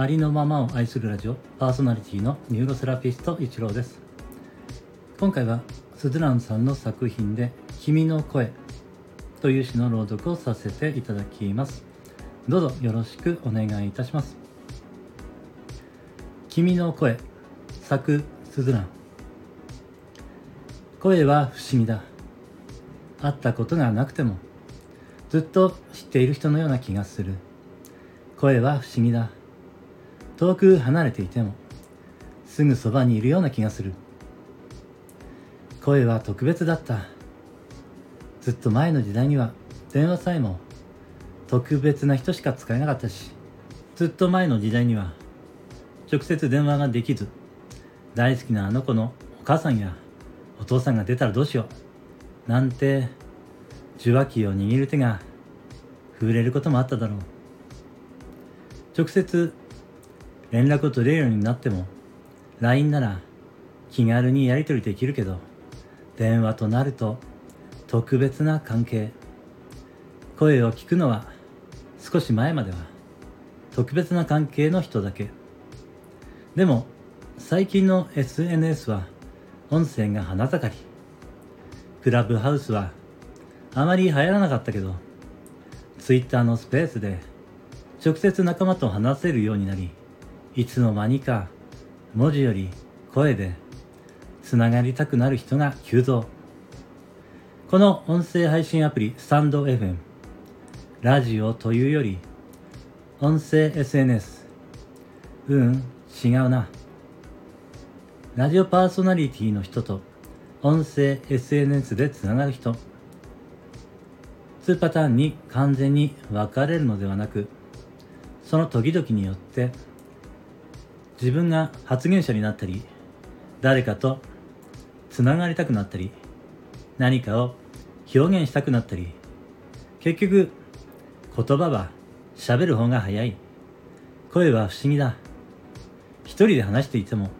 ありのままを愛するラジオパーソナリティのニューロセラピスト一郎です。今回はスズランさんの作品で「君の声」という詩の朗読をさせていただきます。どうぞよろしくお願いいたします。君の声作スズラン。声は不思議だ。会ったことがなくてもずっと知っている人のような気がする。声は不思議だ。遠く離れていてもすぐそばにいるような気がする。声は特別だった。ずっと前の時代には電話さえも特別な人しか使えなかったしずっと前の時代には直接電話ができず大好きなあの子のお母さんやお父さんが出たらどうしようなんて受話器を握る手が触れることもあっただろう。直接連絡を取れるようになっても LINE なら気軽にやり取りできるけど電話となると特別な関係。声を聞くのは少し前までは特別な関係の人だけ。でも最近の SNS は音声が花盛り。クラブハウスはあまり流行らなかったけど Twitter のスペースで直接仲間と話せるようになりいつの間にか文字より声でつながりたくなる人が急増。この音声配信アプリスタンド FM ラジオというより音声 SNS うん違うな。ラジオパーソナリティの人と音声 SNS でつながる人。2パターンに完全に分かれるのではなくその時々によって自分が発言者になったり誰かとつながりたくなったり何かを表現したくなったり結局言葉は喋る方が早い。声は不思議だ。一人で話していても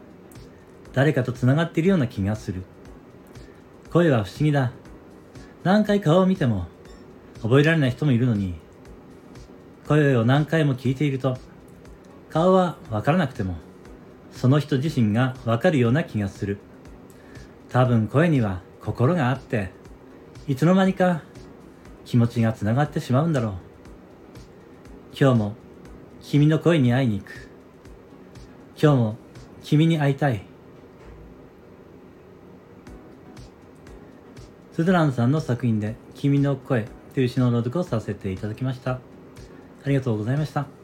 誰かとつながっているような気がする。声は不思議だ。何回顔を見ても覚えられない人もいるのに声を何回も聞いていると顔は分からなくてもその人自身が分かるような気がする。多分声には心があっていつの間にか気持ちがつながってしまうんだろう。今日も君の声に会いに行く。今日も君に会いたい。スズランさんの作品で「君の声」という詩の朗読をさせていただきました。ありがとうございました。